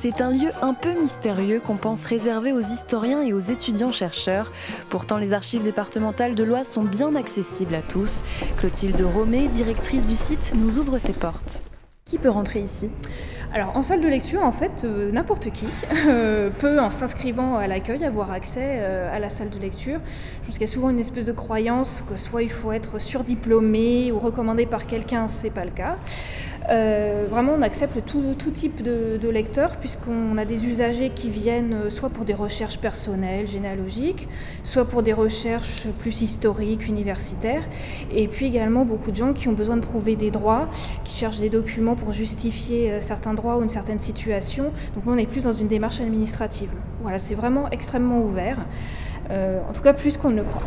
c'est un lieu un peu mystérieux qu'on pense réservé aux historiens et aux étudiants-chercheurs. Pourtant, les archives départementales de l'Oise sont bien accessibles à tous. Clotilde Romé, directrice du site, nous ouvre ses portes. Qui peut rentrer ici? Alors en salle de lecture, en fait, euh, n'importe qui euh, peut, en s'inscrivant à l'accueil, avoir accès euh, à la salle de lecture. A souvent une espèce de croyance que soit il faut être surdiplômé ou recommandé par quelqu'un, c'est pas le cas. Euh, vraiment, on accepte tout, type de, lecteurs, puisqu'on a des usagers qui viennent euh, soit pour des recherches personnelles, généalogiques, soit pour des recherches plus historiques, universitaires, et puis également beaucoup de gens qui ont besoin de prouver des droits, qui cherchent des documents pour justifier euh, certains droits ou une certaine situation. Donc, on est plus dans une démarche administrative. Voilà, c'est vraiment extrêmement ouvert, en tout cas plus qu'on ne le croit.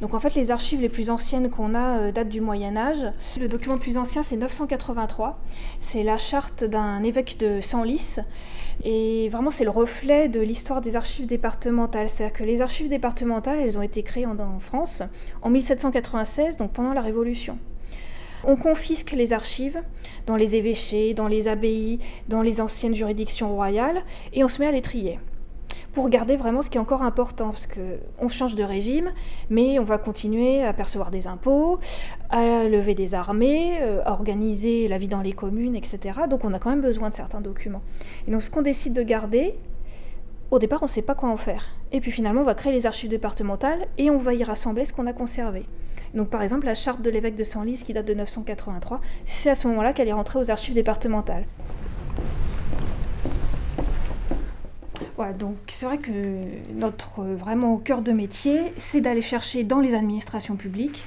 Donc en fait, les archives les plus anciennes qu'on a euh, datent du Moyen Âge. Le document le plus ancien, c'est 983. C'est la charte d'un évêque de Senlis. Et vraiment, c'est le reflet de l'histoire des archives départementales. C'est-à-dire que les archives départementales, elles ont été créées en, en France en 1796, donc pendant la Révolution. On confisque les archives dans les évêchés, dans les abbayes, dans les anciennes juridictions royales, et on se met à les trier pour garder vraiment ce qui est encore important, parce qu'on change de régime, mais on va continuer à percevoir des impôts, à lever des armées, euh, à organiser la vie dans les communes, etc. Donc on a quand même besoin de certains documents. Et donc ce qu'on décide de garder, au départ, on ne sait pas quoi en faire. Et puis finalement, on va créer les archives départementales et on va y rassembler ce qu'on a conservé. Donc par exemple, la charte de l'évêque de Senlis qui date de 983, c'est à ce moment-là qu'elle est rentrée aux archives départementales. Donc c'est vrai que notre vraiment cœur de métier, c'est d'aller chercher dans les administrations publiques,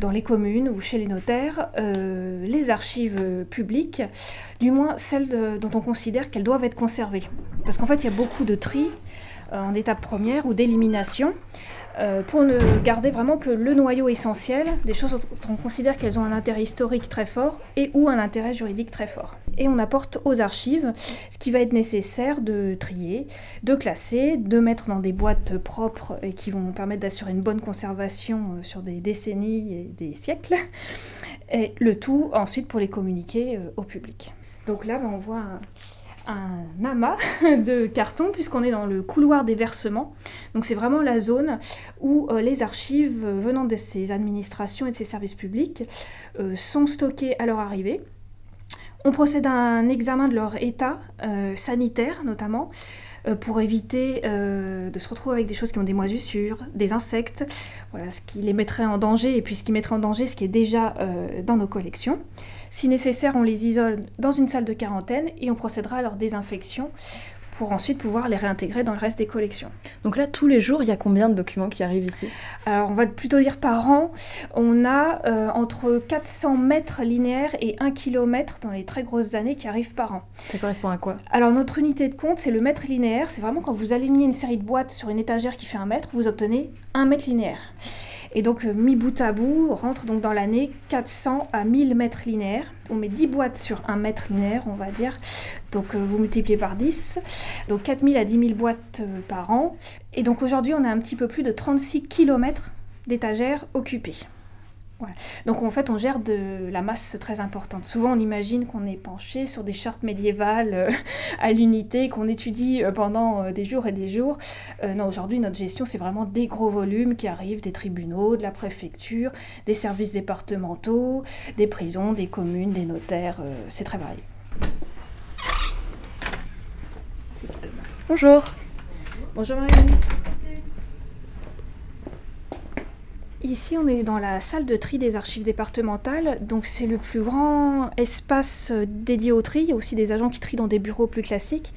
dans les communes ou chez les notaires, euh, les archives publiques, du moins celles dont on considère qu'elles doivent être conservées. Parce qu'en fait, il y a beaucoup de tri euh, en étape première ou d'élimination. Euh, pour ne garder vraiment que le noyau essentiel, des choses dont on considère qu'elles ont un intérêt historique très fort et ou un intérêt juridique très fort. Et on apporte aux archives ce qui va être nécessaire de trier, de classer, de mettre dans des boîtes propres et qui vont permettre d'assurer une bonne conservation euh, sur des décennies et des siècles. Et le tout ensuite pour les communiquer euh, au public. Donc là, ben, on voit un amas de carton puisqu'on est dans le couloir des versements. Donc c'est vraiment la zone où euh, les archives venant de ces administrations et de ces services publics euh, sont stockées à leur arrivée. On procède à un examen de leur état euh, sanitaire notamment pour éviter de se retrouver avec des choses qui ont des moisissures, des insectes, voilà, ce qui les mettrait en danger et puis ce qui mettrait en danger ce qui est déjà dans nos collections. Si nécessaire, on les isole dans une salle de quarantaine et on procédera à leur désinfection pour ensuite pouvoir les réintégrer dans le reste des collections. Donc là, tous les jours, il y a combien de documents qui arrivent ici? Alors, on va plutôt dire par an, on a euh, entre 400 mètres linéaires et 1 km dans les très grosses années qui arrivent par an. Ça correspond à quoi? Alors, notre unité de compte, c'est le mètre linéaire. C'est vraiment quand vous alignez une série de boîtes sur une étagère qui fait un mètre, vous obtenez un mètre linéaire. Et donc, euh, mi bout à bout, rentre donc dans l'année 400 à 1000 mètres linéaires. On met 10 boîtes sur 1 mètre linéaire, on va dire. Donc, euh, vous multipliez par 10. Donc, 4000 à 10 000 boîtes euh, par an. Et donc, aujourd'hui, on a un petit peu plus de 36 km d'étagères occupées. Donc en fait, on gère de la masse très importante. Souvent, on imagine qu'on est penché sur des chartes médiévales euh, à l'unité, qu'on étudie euh, pendant euh, des jours et des jours. non, aujourd'hui, notre gestion, c'est vraiment des gros volumes qui arrivent des tribunaux, de la préfecture, des services départementaux, des prisons, des communes, des notaires. c'est très varié. Bonjour. Bonjour Marie. Ici, on est dans la salle de tri des archives départementales. Donc, c'est le plus grand espace euh, dédié au tri. Il y a aussi des agents qui trient dans des bureaux plus classiques.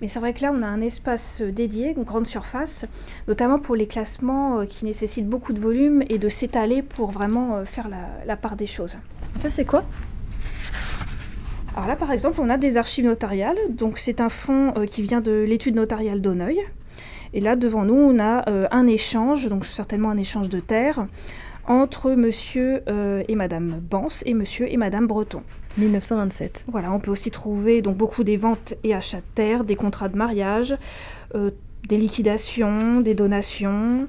Mais c'est vrai que là, on a un espace euh, dédié, une grande surface, notamment pour les classements euh, qui nécessitent beaucoup de volume et de s'étaler pour vraiment faire la, part des choses. Ça, c'est quoi? Alors là, par exemple, on a des archives notariales. Donc, c'est un fonds qui vient de l'étude notariale d'Auneuil. Et là, devant nous, on a euh, un échange, donc certainement un échange de terre, entre monsieur euh, et madame Bans et monsieur et madame Breton. 1927. Voilà, on peut aussi trouver donc beaucoup des ventes et achats de terre, des contrats de mariage, euh, des liquidations, des donations.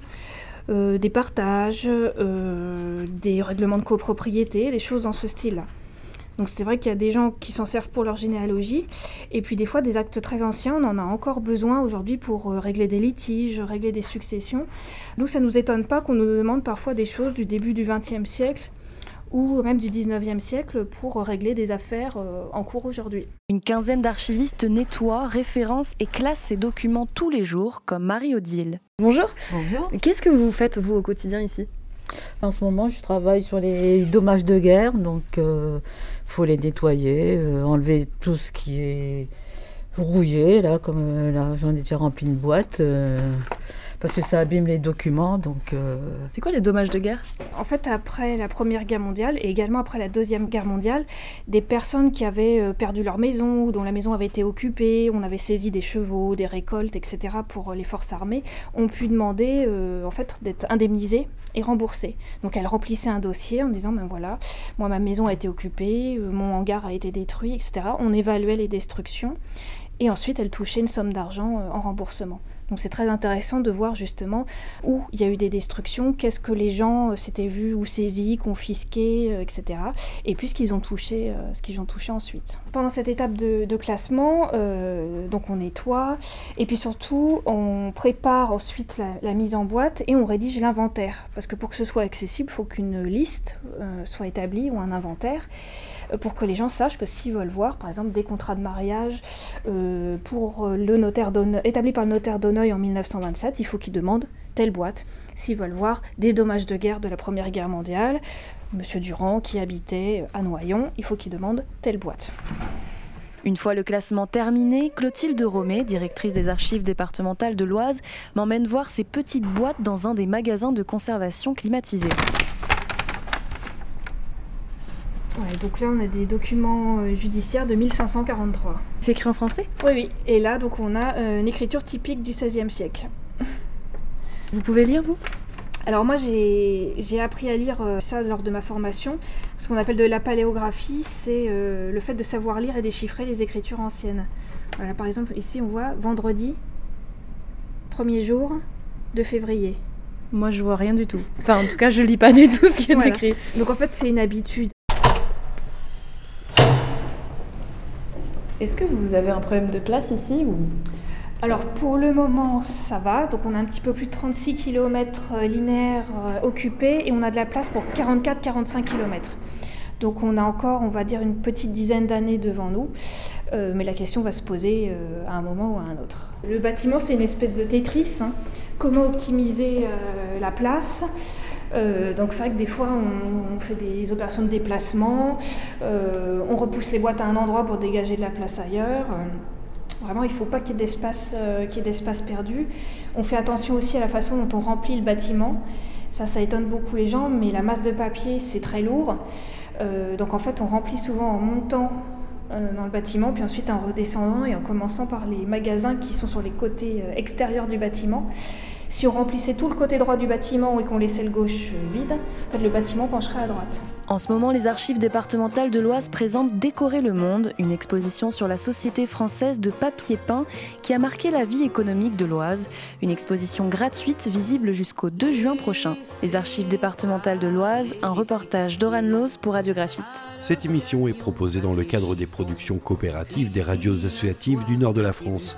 des partages, des règlements de copropriété, des choses dans ce style-là. Donc c'est vrai qu'il y a des gens qui s'en servent pour leur généalogie, et puis des fois des actes très anciens, on en a encore besoin aujourd'hui pour euh, régler des litiges, régler des successions. Nous, ça ne nous étonne pas qu'on nous demande parfois des choses du début du XXe siècle ou même du 19e siècle pour régler des affaires euh, en cours aujourd'hui. Une quinzaine d'archivistes nettoient, référencent et classent ces documents tous les jours, comme Marie-Odile. Bonjour. Bonjour. Qu'est-ce que vous faites, vous, au quotidien ici? En ce moment, je travaille sur les dommages de guerre, donc il euh, faut les nettoyer, euh, enlever tout ce qui est rouillé. Là, comme euh, là, j'en ai déjà rempli une boîte parce que ça abîme les documents. Donc, euh, C'est quoi les dommages de guerre? En fait, après la Première Guerre mondiale et également après la Deuxième Guerre mondiale, des personnes qui avaient euh, perdu leur maison ou dont la maison avait été occupée, on avait saisi des chevaux, des récoltes, etc. pour euh, les forces armées, ont pu demander en fait d'être indemnisées et remboursées. Donc elles remplissaient un dossier en disant ben voilà, moi ma maison a été occupée, mon hangar a été détruit, etc. On évaluait les destructions et ensuite elles touchaient une somme d'argent en remboursement. Donc c'est très intéressant de voir justement où il y a eu des destructions, qu'est-ce que les gens euh, s'étaient vus ou saisis, confisqués, euh, etc. Et puis ce qu'ils ont touché, euh, ce qu'ils ont touché ensuite. Pendant cette étape de, classement, donc on nettoie et puis surtout on prépare ensuite la, mise en boîte et on rédige l'inventaire parce que pour que ce soit accessible, il faut qu'une liste soit établie ou un inventaire pour que les gens sachent que s'ils veulent voir, par exemple, des contrats de mariage pour le notaire établis par le notaire d'Honneuil en 1927, il faut qu'ils demandent telle boîte. S'ils veulent voir des dommages de guerre de la Première Guerre mondiale, Monsieur Durand qui habitait à Noyon, il faut qu'ils demandent telle boîte. Une fois le classement terminé, Clotilde Romé, directrice des archives départementales de l'Oise, m'emmène voir ces petites boîtes dans un des magasins de conservation donc là, on a des documents euh, judiciaires de 1543. C'est écrit en français? Oui, oui. Et là, donc, on a euh, une écriture typique du XVIe siècle. Vous pouvez lire, vous? Alors moi j'ai appris à lire euh, ça lors de ma formation. Ce qu'on appelle de la paléographie, c'est le fait de savoir lire et déchiffrer les écritures anciennes. Voilà, par exemple ici on voit vendredi, premier jour de février. Moi je vois rien du tout. Enfin en tout cas je lis pas du tout ce qui est écrit. Donc en fait c'est une habitude. Est-ce que vous avez un problème de place ici ou? Alors pour le moment ça va, donc on a un petit peu plus de 36 km euh, linéaires euh, occupés et on a de la place pour 44-45 km. Donc on a encore, on va dire, une petite dizaine d'années devant nous, euh, mais la question va se poser à un moment ou à un autre. Le bâtiment c'est une espèce de Tetris, hein. comment optimiser la place? Euh, donc c'est vrai que des fois on, fait des opérations de déplacement, euh, on repousse les boîtes à un endroit pour dégager de la place ailleurs. Euh, vraiment, il ne faut pas qu'il y ait d'espace perdu. On fait attention aussi à la façon dont on remplit le bâtiment. Ça, ça étonne beaucoup les gens, mais la masse de papier, c'est très lourd. donc en fait, on remplit souvent en montant dans le bâtiment, puis ensuite en redescendant et en commençant par les magasins qui sont sur les côtés extérieurs du bâtiment. Si on remplissait tout le côté droit du bâtiment et qu'on laissait le gauche vide, le bâtiment pencherait à droite. En ce moment, les archives départementales de l'Oise présentent Décorer le monde, une exposition sur la société française de papier peint qui a marqué la vie économique de l'Oise. Une exposition gratuite visible jusqu'au 2 juin prochain. Les archives départementales de l'Oise, un reportage d'Oran Loz pour Radiographite. Cette émission est proposée dans le cadre des productions coopératives des radios associatives du nord de la France.